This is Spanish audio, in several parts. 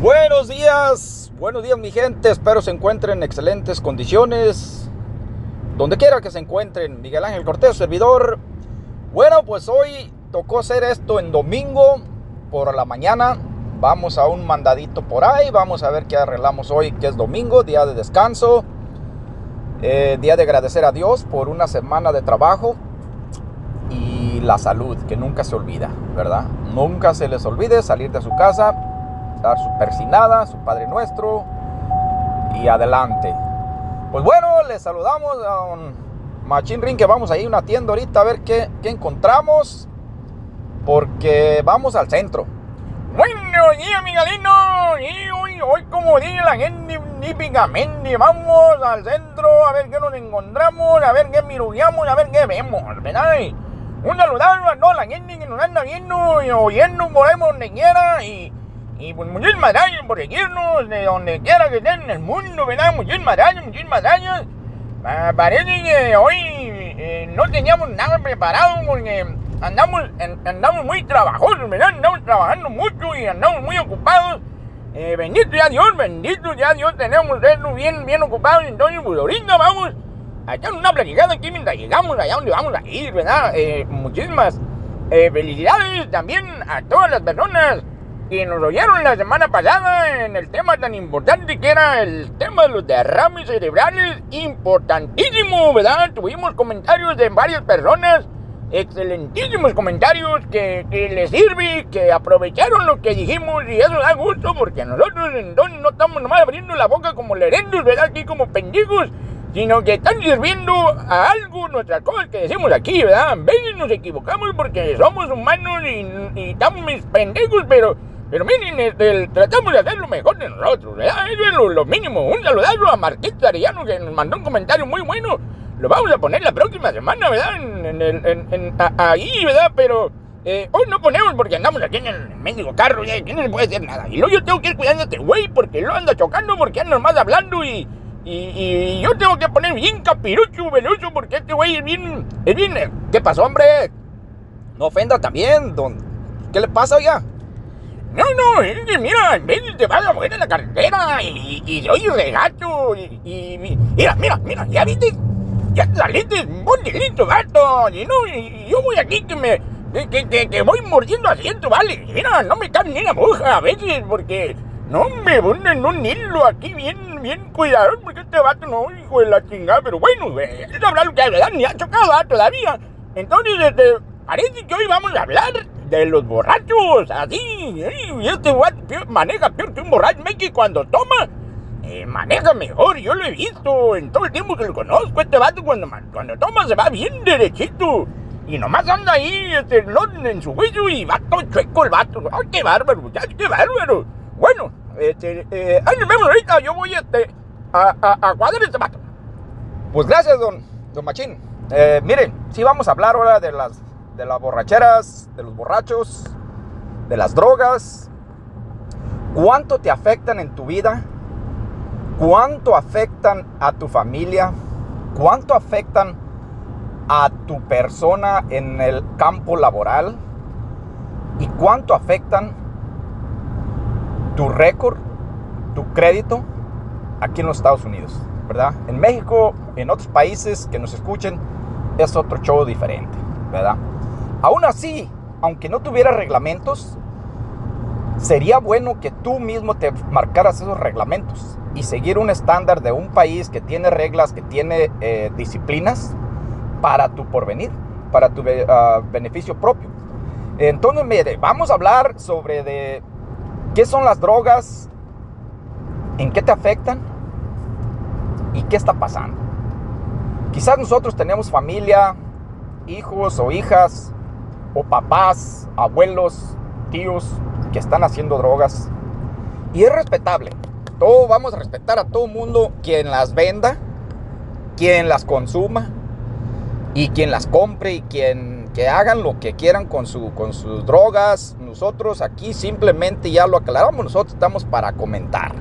Buenos días, buenos días mi gente, espero se encuentren en excelentes condiciones. Donde quiera que se encuentren, Miguel Ángel Cortés, servidor. Bueno, pues hoy tocó hacer esto en domingo por la mañana. Vamos a un mandadito por ahí, vamos a ver qué arreglamos hoy, que es domingo, día de descanso. Eh, día de agradecer a Dios por una semana de trabajo y la salud, que nunca se olvida, ¿verdad? Nunca se les olvide salir de su casa dar su persinada, su Padre Nuestro y adelante. Pues bueno, les saludamos a un Machín Ring que vamos a ir a una tienda ahorita a ver qué, qué encontramos porque vamos al centro. Buenos días, Miguelino. Y hoy, hoy, como dice la gente típicamente, vamos al centro a ver qué nos encontramos, a ver qué mirugueamos, a ver qué vemos, ¿verdad? Un saludo a toda la gente que nos anda viendo y oyendo por ahí donde quiera y y pues muchísimas gracias por seguirnos de donde quiera que estén en el mundo, ¿verdad? Muchísimas gracias, muchísimas gracias. Ah, parece que hoy eh, no teníamos nada preparado porque andamos, andamos muy trabajosos, ¿verdad? Andamos trabajando mucho y andamos muy ocupados. Eh, bendito ya Dios, bendito ya Dios, tenemos eso bien, bien ocupados. Entonces, pues ahorita vamos a echar una platicada aquí mientras llegamos allá donde vamos a ir, ¿verdad? Eh, muchísimas felicidades también a todas las personas y nos oyeron la semana pasada en el tema tan importante que era el tema de los derrames cerebrales, importantísimo, ¿verdad? Tuvimos comentarios de varias personas, excelentísimos comentarios que, les sirve, que aprovecharon lo que dijimos y eso da gusto porque nosotros entonces no estamos nomás abriendo la boca como lerendos, ¿verdad? Aquí como pendejos, sino que están sirviendo a algo nuestras cosas que decimos aquí, ¿verdad? A veces nos equivocamos porque somos humanos y, y estamos pendejos, pero pero miren, este, tratamos de hacer lo mejor de nosotros, ¿verdad? Eso es lo, mínimo. Un saludazo a Marquito Arellano que nos mandó un comentario muy bueno. Lo vamos a poner la próxima semana, ¿verdad? En, en, ahí, ¿verdad? Pero eh, hoy no ponemos porque andamos aquí en el mendigo carro y aquí no se puede hacer nada. Y luego yo tengo que ir cuidando a este güey porque lo anda chocando, porque anda nomás hablando y, y, yo tengo que poner bien capirucho, veloso, porque este güey es bien, es bien... ¿Qué pasó, hombre? No ofenda también, don... ¿Qué le pasa ya? No, no, es que mira, en vez de te vas a mover en la carretera y, y soy regacho y, y, mira, mira, mira, ya viste, ya saliste un delito, gato, y no, y, yo voy aquí que me, que, que, que voy mordiendo asiento, vale, mira, no me cae ni la moja a veces porque no me ponen un hilo aquí bien, bien cuidado, porque este vato no, hijo de la chingada, pero bueno, es hablar lo que ¿verdad? Ni ha chocado todavía. Entonces, este, parece que hoy vamos a hablar de los borrachos, así. Y este maneja peor que un borracho. que cuando toma, eh, maneja mejor. Yo lo he visto en todo el tiempo que lo conozco. Este vato cuando, cuando toma se va bien derechito. Y nomás anda ahí este, en su juicio y va todo chueco el vato. ¡Ay, qué bárbaro, muchachos, qué bárbaro! Bueno, este, eh, nos vemos ahorita. Yo voy este, a, a, a cuadrar este vato. Pues gracias, don, don Machín. Eh, miren, sí vamos a hablar ahora de las de las borracheras, de los borrachos, de las drogas. ¿Cuánto te afectan en tu vida? ¿Cuánto afectan a tu familia? ¿Cuánto afectan a tu persona en el campo laboral? ¿Y cuánto afectan tu récord, tu crédito aquí en los Estados Unidos? ¿Verdad? En México, en otros países que nos escuchen, es otro show diferente, ¿verdad? Aún así, aunque no tuviera reglamentos, sería bueno que tú mismo te marcaras esos reglamentos y seguir un estándar de un país que tiene reglas, que tiene eh, disciplinas para tu porvenir, para tu ah, beneficio propio. Entonces, mire, vamos a hablar sobre de qué son las drogas, en qué te afectan y qué está pasando. Quizás nosotros tenemos familia, hijos o hijas o papás, abuelos, tíos que están haciendo drogas. Y es respetable. Todo vamos a respetar a todo mundo quien las venda, quien las consuma y quien las compre y quien que hagan lo que quieran con, su, con sus drogas. Nosotros aquí simplemente ya lo aclaramos, nosotros estamos para comentar.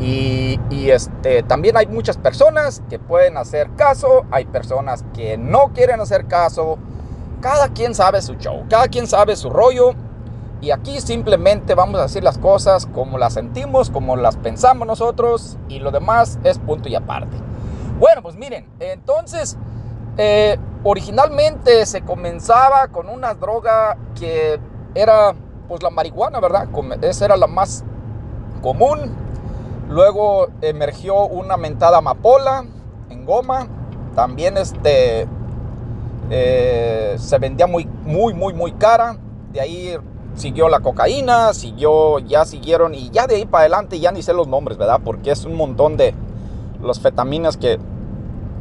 Y, y, este, también hay muchas personas que pueden hacer caso, hay personas que no quieren hacer caso, cada quien sabe su show, cada quien sabe su rollo Y aquí simplemente vamos a decir las cosas como las sentimos, como las pensamos nosotros y lo demás es punto y aparte. Bueno, pues miren, entonces eh, originalmente se comenzaba con una droga que era pues la marihuana, ¿verdad? Esa era la más común. Luego emergió una mentada amapola en goma. También este, eh, se vendía muy, muy, muy, muy cara. De ahí siguió la cocaína, siguió, ya siguieron y ya de ahí para adelante ya ni sé los nombres, ¿verdad? Porque es un montón de los fetaminas que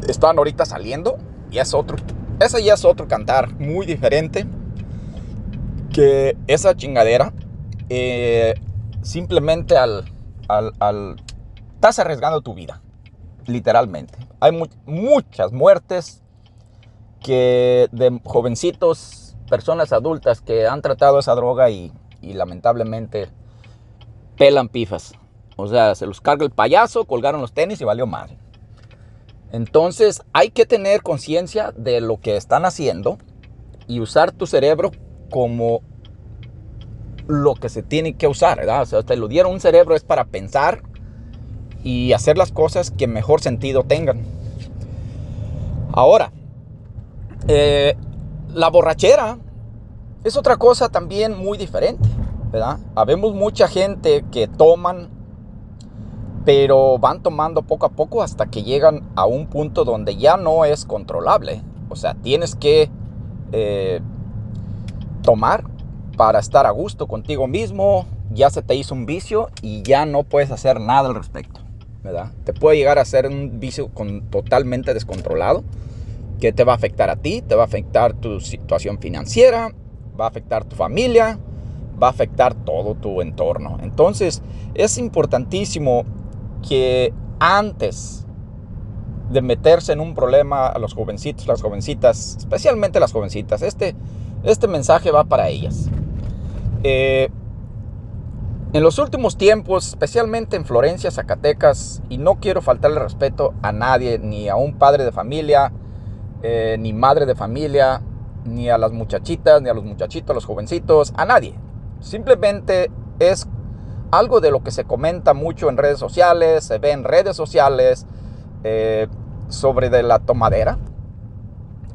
están ahorita saliendo y es otro, ese ya es otro cantar muy diferente que esa chingadera. Eh, simplemente al, al, estás arriesgando tu vida, literalmente. Hay muchas muertes que de jovencitos personas adultas que han tratado esa droga y, lamentablemente pelan pifas. O sea, se los carga el payaso, colgaron los tenis y valió mal. Entonces hay que tener conciencia de lo que están haciendo y usar tu cerebro como lo que se tiene que usar, ¿verdad? O sea, te lo dieron un cerebro es para pensar y hacer las cosas que mejor sentido tengan. Ahora, eh, la borrachera es otra cosa también muy diferente, ¿verdad? Habemos mucha gente que toman, pero van tomando poco a poco hasta que llegan a un punto donde ya no es controlable. O sea, tienes que eh, tomar para estar a gusto contigo mismo, ya se te hizo un vicio y ya no puedes hacer nada al respecto, ¿verdad? Te puede llegar a ser un vicio con, totalmente descontrolado que te va a afectar a ti, te va a afectar tu situación financiera, va a afectar tu familia, va a afectar todo tu entorno. Entonces es importantísimo que antes de meterse en un problema a los jovencitos, las jovencitas, especialmente las jovencitas, este, este mensaje va para ellas. Eh, en los últimos tiempos, especialmente en Florencia, Zacatecas, y no quiero faltarle respeto a nadie, ni a un padre de familia, eh, ni madre de familia, ni a las muchachitas, ni a los muchachitos, a los jovencitos, a nadie. Simplemente es algo de lo que se comenta mucho en redes sociales, se ve en redes sociales eh, sobre de la tomadera.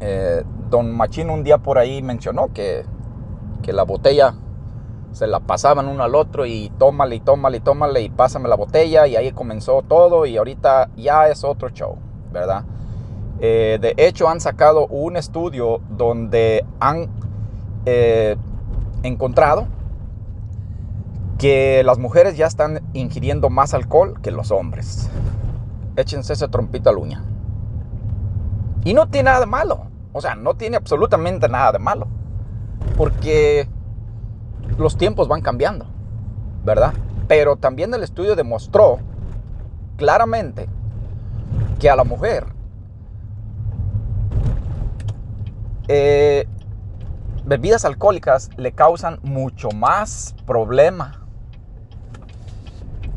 Eh, don Machín un día por ahí mencionó que, que la botella se la pasaban uno al otro y tómale y tómale y tómale y pásame la botella y ahí comenzó todo y ahorita ya es otro show, ¿verdad? Eh, de hecho, han sacado un estudio donde han eh, encontrado que las mujeres ya están ingiriendo más alcohol que los hombres. Échense ese trompito a la uña. Y no tiene nada de malo. O sea, no tiene absolutamente nada de malo. Porque los tiempos van cambiando, ¿verdad? Pero también el estudio demostró claramente que a la mujer Eh, bebidas alcohólicas le causan mucho más problema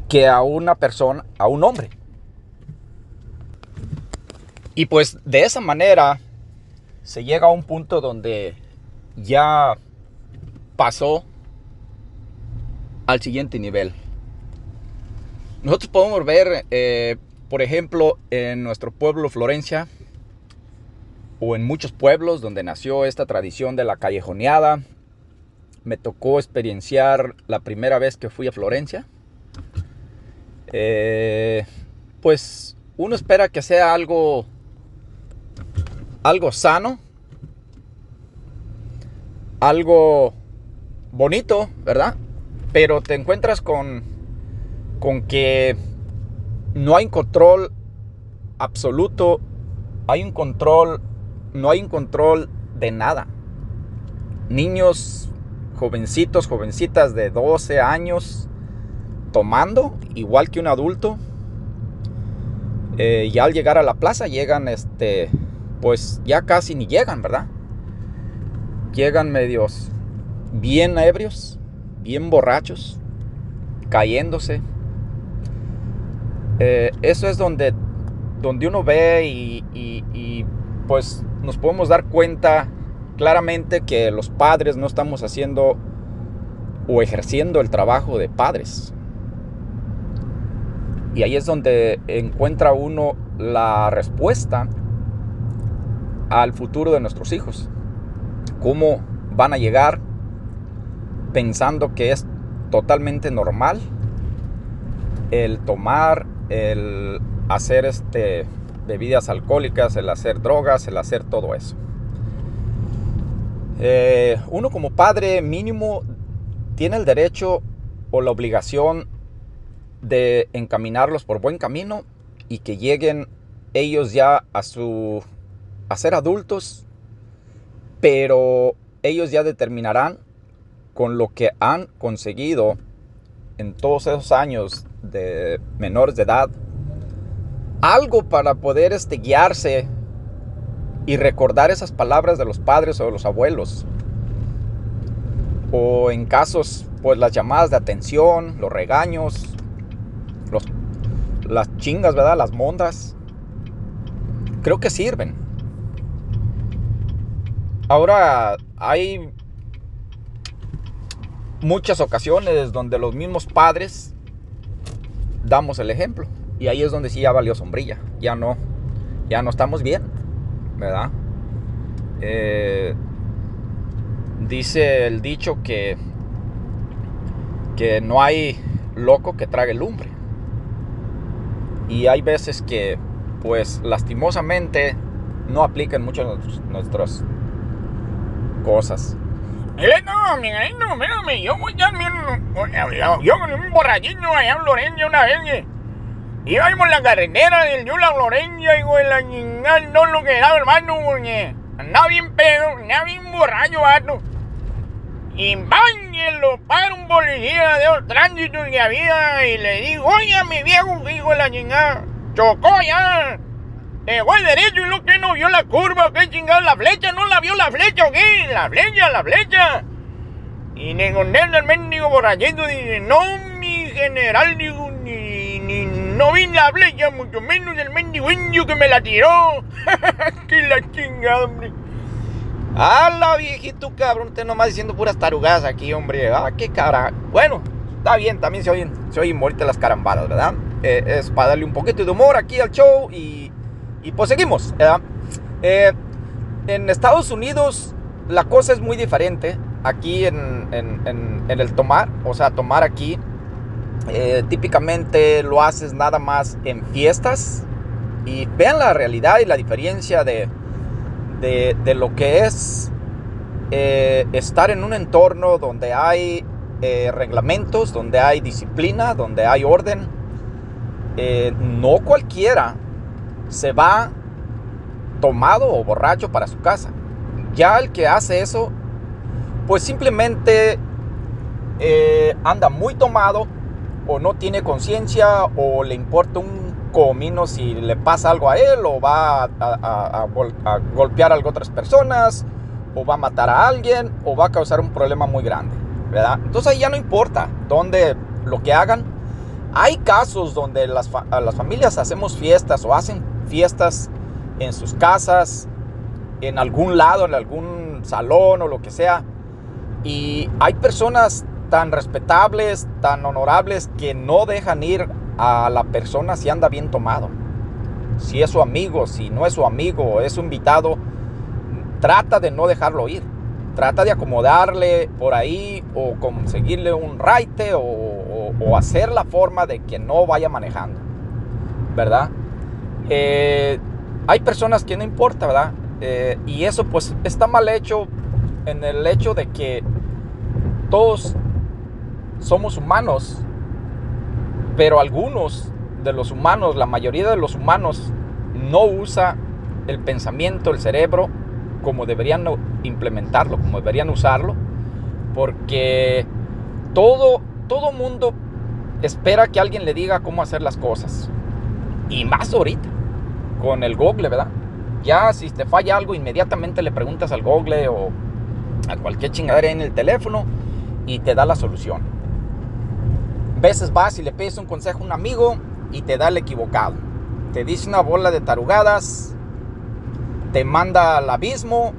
que a una persona, a un hombre. Y pues de esa manera se llega a un punto donde ya pasó al siguiente nivel. Nosotros podemos ver, eh, por ejemplo, en nuestro pueblo Florencia, o en muchos pueblos donde nació esta tradición de la callejoneada. Me tocó experienciar la primera vez que fui a Florencia. Eh, pues uno espera que sea algo, algo sano, algo bonito, ¿verdad? Pero te encuentras con, con que no hay control absoluto, hay un control no hay un control de nada. Niños, jovencitos, jovencitas de 12 años tomando, igual que un adulto. Eh, y al llegar a la plaza llegan, este, pues ya casi ni llegan, ¿verdad? Llegan medios bien ebrios, bien borrachos, cayéndose. Eh, eso es donde, donde uno ve y pues nos podemos dar cuenta claramente que los padres no estamos haciendo o ejerciendo el trabajo de padres. Y ahí es donde encuentra uno la respuesta al futuro de nuestros hijos. Cómo van a llegar pensando que es totalmente normal el tomar, el hacer este, bebidas alcohólicas, el hacer drogas, el hacer todo eso. Eh, uno como padre mínimo tiene el derecho o la obligación de encaminarlos por buen camino y que lleguen ellos ya a su a ser adultos, pero ellos ya determinarán con lo que han conseguido en todos esos años de menores de edad algo para poder este, guiarse y recordar esas palabras de los padres o de los abuelos. O en casos, pues las llamadas de atención, los regaños, los, las chingas, ¿verdad? Las mondas. Creo que sirven. Ahora hay muchas ocasiones donde los mismos padres damos el ejemplo. Y ahí es donde sí ya valió sombrilla. Ya no, ya no estamos bien, ¿verdad? Eh, dice el dicho que, que no hay loco que trague lumbre. Y hay veces que, pues lastimosamente, no aplican mucho nuestras cosas. No, espérame, yo voy con un allá una íbamos en la carretera del Yula Loreña y güey, la chingada, no lo que era, hermano, porque andaba bien pedo, andaba bien borracho, vato. Y bañe lo para un policía de los tránsitos que había y le digo, oye, mi viejo hijo de la chingada, chocó ya. Llegó al derecho y lo que no vio la curva, qué chingado, la flecha, no la vio la flecha, ¿o qué? La flecha, la flecha. Y le el mendigo borrachito dice, no, mi general, digo, ni, ni, no vi la flecha, mucho menos el mendigo indio que me la tiró. que la chingada, hombre. ¡Hala, viejito cabrón! Usted nomás diciendo puras tarugadas aquí, hombre. ¡Ah, qué cara! Bueno, está bien, también se oyen, se las carambadas, ¿verdad? Eh, es para darle un poquito de humor aquí al show y y pues seguimos. Eh, en Estados Unidos la cosa es muy diferente. Aquí en, el tomar, o sea, tomar aquí, eh, típicamente lo haces nada más en fiestas. Y vean la realidad y la diferencia de, de, lo que es eh, estar en un entorno donde hay reglamentos, donde hay disciplina, donde hay orden. no cualquiera se va tomado o borracho para su casa. Ya el que hace eso, pues simplemente eh, anda muy tomado o no tiene conciencia o le importa un comino si le pasa algo a él o va a, golpear a otras personas o va a matar a alguien o va a causar un problema muy grande, ¿verdad? Entonces ahí ya no importa dónde lo que hagan. Hay casos donde las, las familias hacemos fiestas o hacen fiestas en sus casas, en algún lado, en algún salón o lo que sea. Y hay personas tan respetables, tan honorables, que no dejan ir a la persona si anda bien tomado. Si es su amigo, si no es su amigo, es su invitado, trata de no dejarlo ir. Trata de acomodarle por ahí o conseguirle un raite o, hacer la forma de que no vaya manejando. ¿Verdad? Eh, hay personas que no importa, ¿verdad? Eh, y eso pues está mal hecho en el hecho de que todos somos humanos, pero algunos de los humanos, la mayoría de los humanos, no usa el pensamiento, el cerebro, como deberían implementarlo, como deberían usarlo, porque todo, todo mundo espera que alguien le diga cómo hacer las cosas. Y más ahorita con el Google, ¿verdad? Ya si te falla algo, inmediatamente le preguntas al Google o a cualquier chingadera en el teléfono y te da la solución. Veces vas y le pides un consejo a un amigo y te da el equivocado. Te dice una bola de tarugadas, te manda al abismo,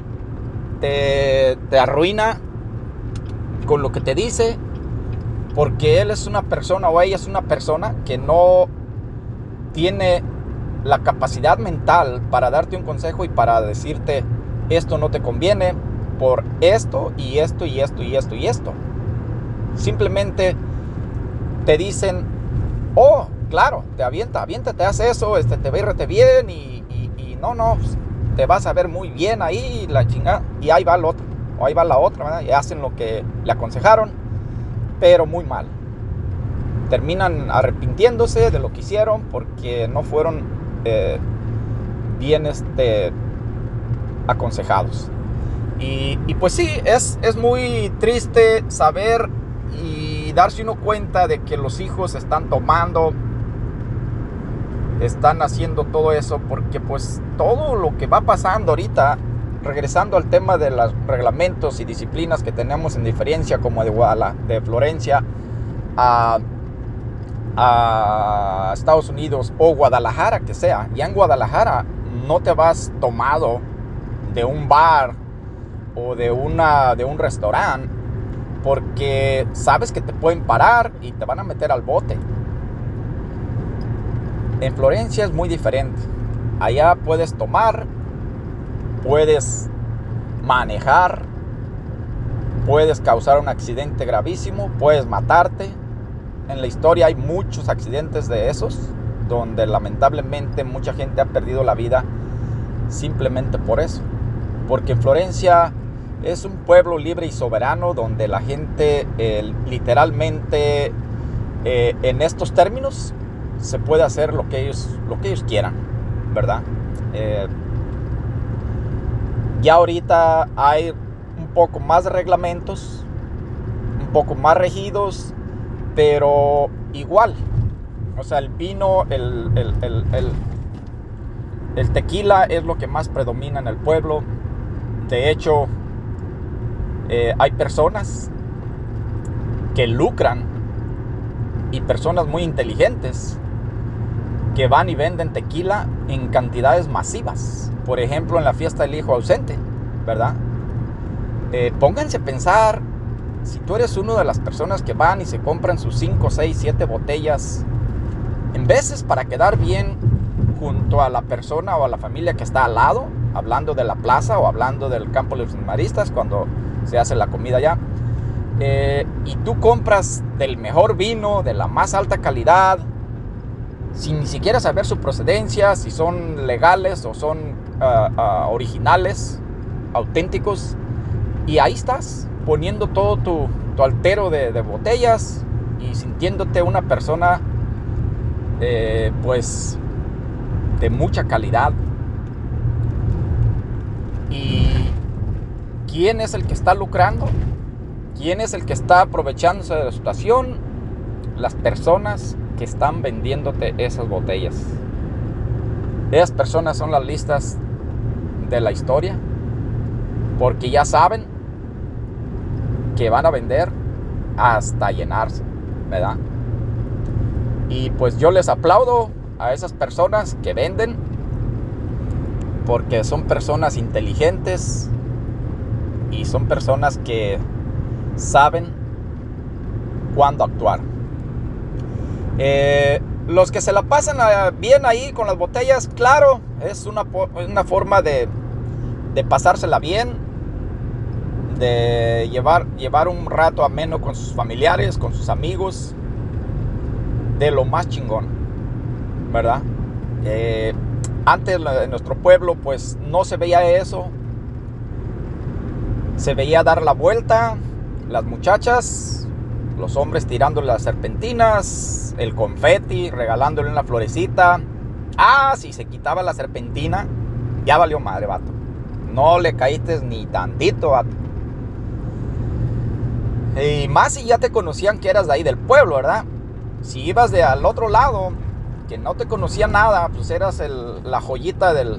te, te arruina con lo que te dice Porque él es una persona o ella es una persona que no tiene la capacidad mental para darte un consejo y para decirte esto no te conviene por esto y esto y esto y esto y esto. Simplemente te dicen, oh, claro, te avienta, avienta, te hace eso, este, te irte bien y, y, no, no, pues, te vas a ver muy bien ahí, la chingada, y ahí va el otro, o ahí va la otra, ¿verdad? y hacen lo que le aconsejaron, pero muy mal. Terminan arrepintiéndose de lo que hicieron porque no fueron eh, bien este, aconsejados. Y, y, pues sí, es, es muy triste saber darse uno cuenta de que los hijos están tomando, están haciendo todo eso, porque pues todo lo que va pasando ahorita, regresando al tema de los reglamentos y disciplinas que tenemos en diferencia, como de, Guadalajara, de Florencia a, a Estados Unidos o Guadalajara, que sea, ya en Guadalajara no te vas tomado de un bar o de, una, de un restaurante porque sabes que te pueden parar y te van a meter al bote. En Florencia es muy diferente. Allá puedes tomar, puedes manejar, puedes causar un accidente gravísimo, puedes matarte. En la historia hay muchos accidentes de esos, donde lamentablemente mucha gente ha perdido la vida simplemente por eso. Porque en Florencia es un pueblo libre y soberano donde la gente literalmente eh, en estos términos se puede hacer lo que ellos, lo que ellos quieran, ¿verdad? Eh, ya ahorita hay un poco más de reglamentos, un poco más regidos, pero igual. O sea, el vino, el, el tequila es lo que más predomina en el pueblo. De hecho, eh, hay personas que lucran y personas muy inteligentes que van y venden tequila en cantidades masivas. Por ejemplo, en la fiesta del hijo ausente, ¿verdad? Eh, pónganse a pensar, si tú eres una de las personas que van y se compran sus 5, 6, 7 botellas, en veces para quedar bien junto a la persona o a la familia que está al lado, hablando de la plaza o hablando del campo de los maristas, cuando se hace la comida ya. Eh, y tú compras del mejor vino, de la más alta calidad, sin ni siquiera saber su procedencia, si son legales o son ah, ah, originales, auténticos. Y ahí estás, poniendo todo tu, altero de, botellas y sintiéndote una persona, eh, pues, de mucha calidad. Y ¿Quién es el que está lucrando? ¿Quién es el que está aprovechándose de la situación? Las personas que están vendiéndote esas botellas. Esas personas son las listas de la historia porque ya saben que van a vender hasta llenarse, ¿verdad? Y pues yo les aplaudo a esas personas que venden porque son personas inteligentes, y son personas que saben cuándo actuar. Eh, los que se la pasan ah, bien ahí con las botellas, claro, es una, una forma de, de, pasársela bien, de llevar, llevar un rato ameno con sus familiares, con sus amigos, de lo más chingón, ¿verdad? Eh, antes en nuestro pueblo pues no se veía eso, se veía dar la vuelta, las muchachas, los hombres tirando las serpentinas, el confeti, regalándole una florecita. Ah, si se quitaba la serpentina, ya valió madre, vato. No le caíste ni tantito, vato. Y más si ya te conocían que eras de ahí del pueblo, ¿verdad? Si ibas de al otro lado, que no te conocía nada, pues eras la joyita del,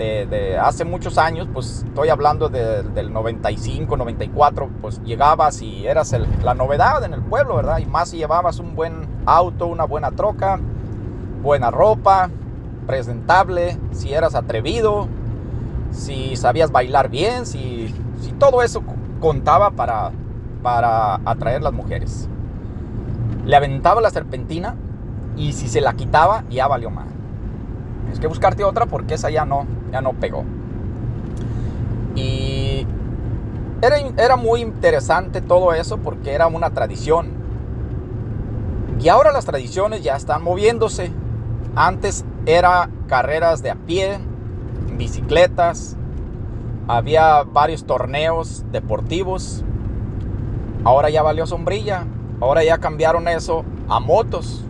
de, hace muchos años, pues estoy hablando del 95, 94, pues llegabas y eras la novedad en el pueblo, ¿verdad? Y más si llevabas un buen auto, una buena troca, buena ropa, presentable, si eras atrevido, si sabías bailar bien, si, si todo eso contaba para, para atraer las mujeres. le aventaba la serpentina y si se la quitaba ya valió más. Tienes que buscarte otra porque esa ya no, ya no pegó. Y era, era muy interesante todo eso porque era una tradición. Y ahora las tradiciones ya están moviéndose. Antes era carreras de a pie, bicicletas, había varios torneos deportivos. Ahora ya valió sombrilla. Ahora ya cambiaron eso a motos.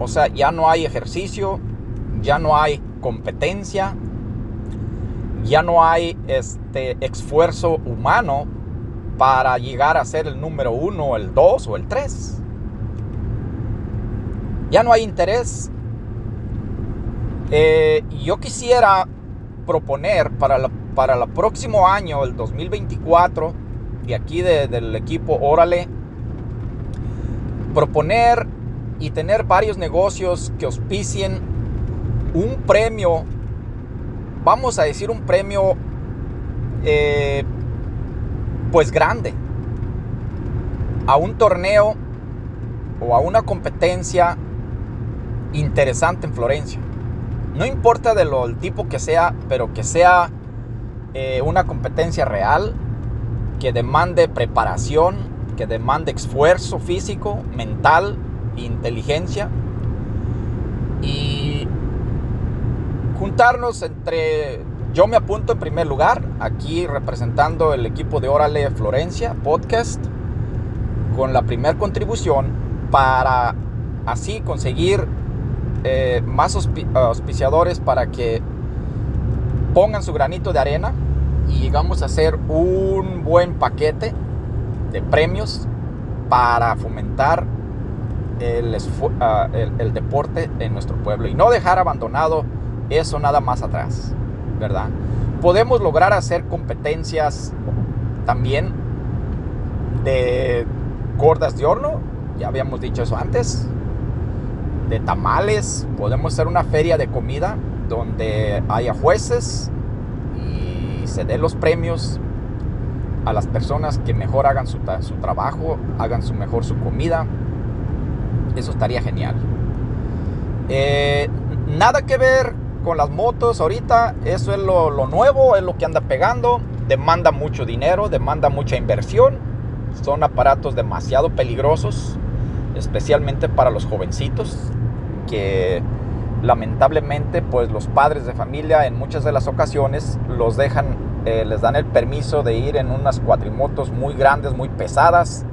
O sea, ya no hay ejercicio, ya no hay competencia, ya no hay este esfuerzo humano para llegar a ser el número uno, el dos o el tres. Ya no hay interés. Eh, yo quisiera proponer para, para el próximo año, el 2024, de aquí del equipo Órale, proponer y tener varios negocios que auspicien un premio, vamos a decir un premio eh, pues grande, a un torneo o a una competencia interesante en Florencia. No importa de lo, tipo que sea, pero que sea eh, una competencia real, que demande preparación, que demande esfuerzo físico, mental, inteligencia. Y juntarnos entre... Yo me apunto en primer lugar, aquí representando el equipo de Órale Florencia Podcast, con la primera contribución para así conseguir eh, más auspiciadores para que pongan su granito de arena y llegamos a hacer un buen paquete de premios para fomentar el, ah, el, deporte en nuestro pueblo y no dejar abandonado eso nada más atrás, ¿verdad? Podemos lograr hacer competencias también de gordas de horno, ya habíamos dicho eso antes, de tamales, podemos hacer una feria de comida donde haya jueces y se dé los premios a las personas que mejor hagan su, trabajo, hagan su mejor su comida. Eso estaría genial. Eh, nada que ver con las motos ahorita, eso es lo, lo, nuevo, es lo que anda pegando, demanda mucho dinero, demanda mucha inversión, son aparatos demasiado peligrosos, especialmente para los jovencitos, que lamentablemente pues los padres de familia en muchas de las ocasiones los dejan, eh, les dan el permiso de ir en unas cuatrimotos muy grandes, muy pesadas,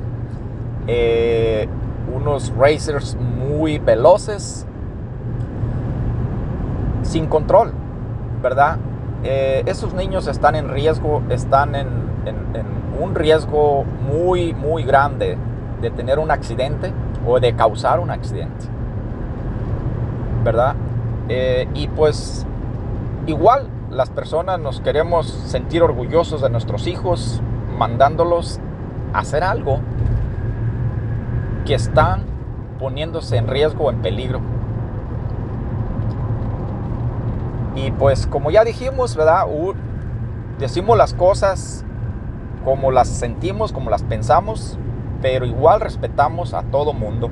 eh, unos racers muy veloces, sin control, ¿verdad? Eh, esos niños están en riesgo, están en, un riesgo muy, muy grande de tener un accidente o de causar un accidente. ¿verdad? Eh, y pues igual las personas nos queremos sentir orgullosos de nuestros hijos, mandándolos a hacer algo que están poniéndose en riesgo, en peligro. Y pues como ya dijimos, ¿verdad? decimos las cosas como las sentimos, como las pensamos, pero igual respetamos a todo mundo.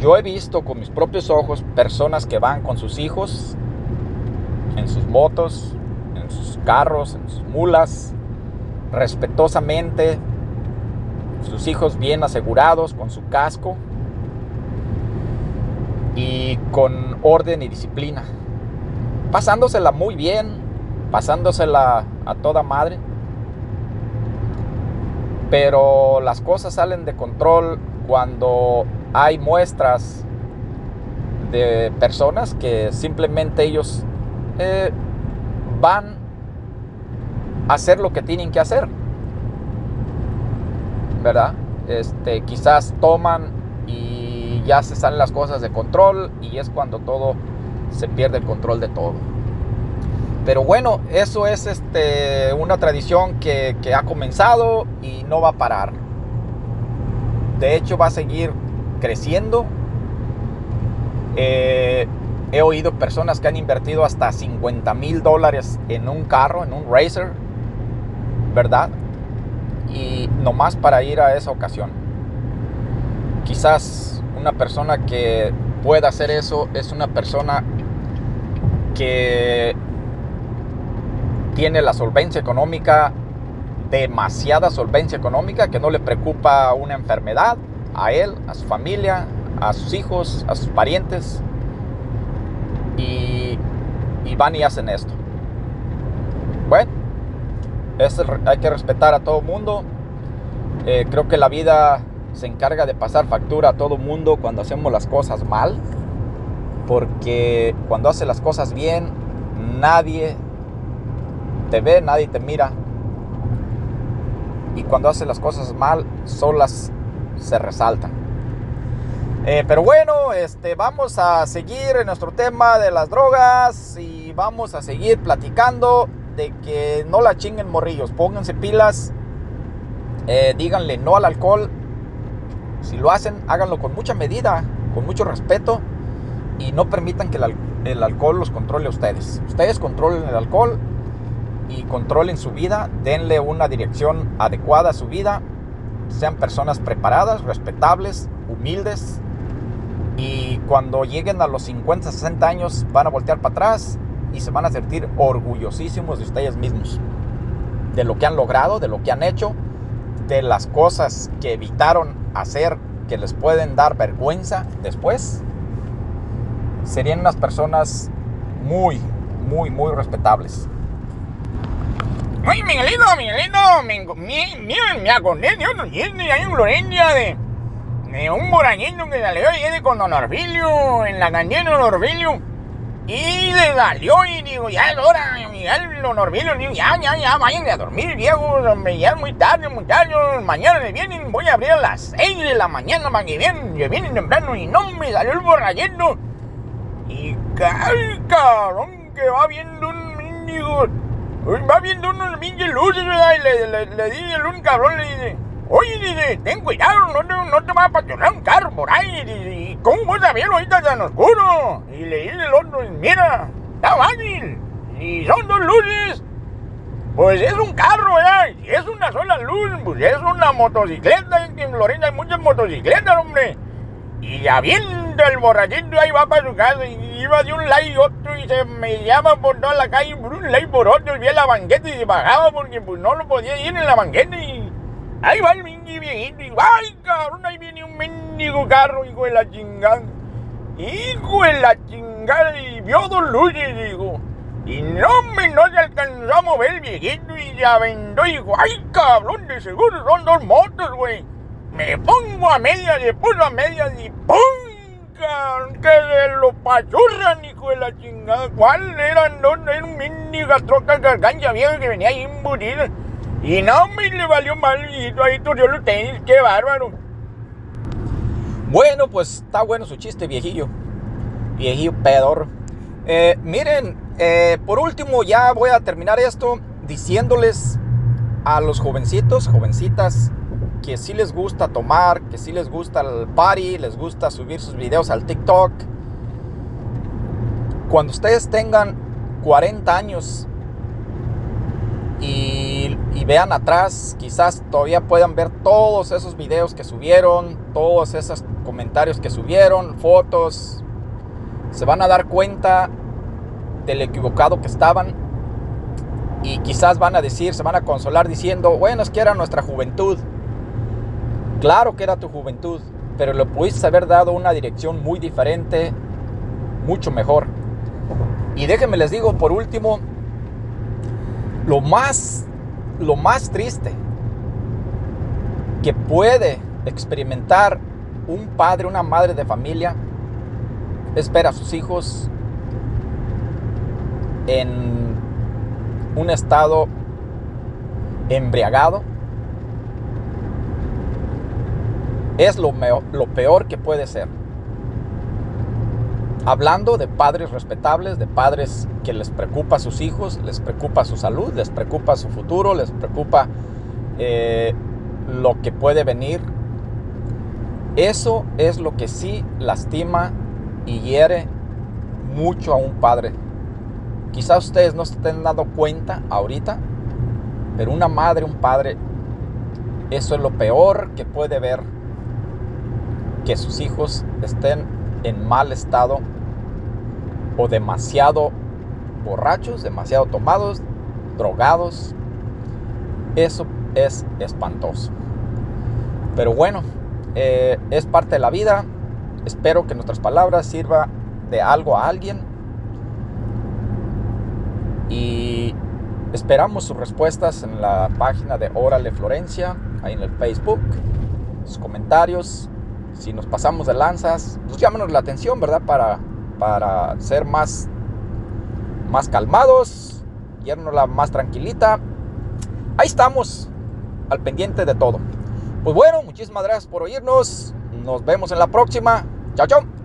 Yo he visto con mis propios ojos personas que van con sus hijos en sus motos, en sus carros, en sus mulas, respetuosamente, sus hijos bien asegurados con su casco y con orden y disciplina, pasándosela muy bien, pasándosela a toda madre, pero las cosas salen de control cuando hay muestras de personas que simplemente ellos eh, van a hacer lo que tienen que hacer. ¿Verdad? Este, quizás toman ya se salen las cosas de control y es cuando todo se pierde el control de todo. Pero bueno, eso es este, una tradición que, que ha comenzado y no va a parar. De hecho, va a seguir creciendo. Eh, he oído personas que han invertido hasta 50 mil dólares en un carro, en un racer, ¿verdad? Y nomás para ir a esa ocasión. quizás una persona que pueda hacer eso es una persona que tiene la solvencia económica, demasiada solvencia económica, que no le preocupa una enfermedad a él, a su familia, a sus hijos, a sus parientes, y, van y hacen esto. Bueno, hay que respetar a todo mundo. Eh, creo que la vida se encarga de pasar factura a todo mundo cuando hacemos las cosas mal, porque cuando hace las cosas bien, nadie te ve, nadie te mira. Y cuando hace las cosas mal, solas se resaltan. Eh, pero bueno, este, vamos a seguir en nuestro tema de las drogas y vamos a seguir platicando de que no la chinguen morrillos, pónganse pilas, eh, díganle no al alcohol. Si lo hacen, háganlo con mucha medida, con mucho respeto y no permitan que el alcohol los controle a ustedes. Ustedes controlen el alcohol y controlen su vida, denle una dirección adecuada a su vida, sean personas preparadas, respetables, humildes y cuando lleguen a los 50, 60 años van a voltear para atrás y se van a sentir orgullosísimos de ustedes mismos, de lo que han logrado, de lo que han hecho, de las cosas que evitaron hacer que les pueden dar vergüenza después. Serían unas personas muy, muy, muy respetables. Ay, Miguelito, Miguelito, me, me, acordé de otro chiste ahí en Florencia de, de un borañito que salió ahí con Don Orfilio, en la cantina Don Orfilio. Y le salió y digo, ya es hora, Miguel, Don Orfilio, digo, ya, ya, ya, vayan a dormir, viejos, hombre, ya es muy tarde, muchachos, mañana me vienen, voy a abrir a las 6 de la mañana para que vienen, que vienen temprano y no me salió el borrachito. Y cabrón, que va viendo un mendigo Va viendo unos pinches luces, ¿verdad? Y le, le, le dice el un cabrón, le dice, oye, dice, ten cuidado, no te, no te va a apasionar un carro por ahí. Dice, ¿y cómo vas a ahorita tan oscuro? Y le dice el otro, mira, está fácil. Y son dos luces. Pues es un carro, ¿verdad? Y es una sola luz, pues es una motocicleta. En Florencia hay muchas motocicletas, hombre. Y ya viendo el borrachito ahí va para su casa y iba de un lado y otro y se me llama por toda la calle por un lado y por otro y vi la banqueta y se bajaba porque pues no lo podía ir en la banqueta y ahí va el mingi viejito ¡ay cabrón! Ahí viene un mendigo carro, hijo de la chingada. Hijo de la chingada y vio dos luces, digo. Y no me no se alcanzó a mover el viejito y se aventó y dijo, ¡ay cabrón! De seguro son dos motos, güey. Me pongo a medias, le puso a medias y ¡pum! Que se lo pachurran, hijo de la chingada. ¿Cuál eran? No, era un mendiga troca garganta vieja que venía ahí embutida. Y no me le valió mal y ahí torció los tenis, qué bárbaro. Bueno, pues está bueno su chiste, viejillo. Viejillo pedor. Eh, miren, eh, por último ya voy a terminar esto diciéndoles a los jovencitos, jovencitas, que sí les gusta tomar, que sí les gusta el party, les gusta subir sus videos al TikTok. Cuando ustedes tengan 40 años y, y, vean atrás, quizás todavía puedan ver todos esos videos que subieron, todos esos comentarios que subieron, fotos, se van a dar cuenta del equivocado que estaban y quizás van a decir, se van a consolar diciendo, bueno, es que era nuestra juventud. Claro que era tu juventud, pero le pudiste haber dado una dirección muy diferente, mucho mejor. Y déjenme les digo por último, lo más, lo más triste que puede experimentar un padre, una madre de familia, es ver a sus hijos en un estado embriagado es lo, lo peor que puede ser. Hablando de padres respetables, de padres que les preocupa a sus hijos, les preocupa su salud, les preocupa su futuro, les preocupa eh, lo que puede venir. Eso es lo que sí lastima y hiere mucho a un padre. Quizás ustedes no se estén dando cuenta ahorita, pero una madre, un padre, eso es lo peor que puede ver que sus hijos estén en mal estado o demasiado borrachos, demasiado tomados, drogados. Eso es espantoso. Pero bueno, eh, es parte de la vida. Espero que nuestras palabras sirva de algo a alguien. Y esperamos sus respuestas en la página de Órale Florencia, ahí en el Facebook, sus comentarios. Si nos pasamos de lanzas, pues llámanos la atención, ¿verdad? Para, para ser más, más calmados, la más tranquilita. Ahí estamos, al pendiente de todo. Pues bueno, muchísimas gracias por oírnos. Nos vemos en la próxima. Chao, chao.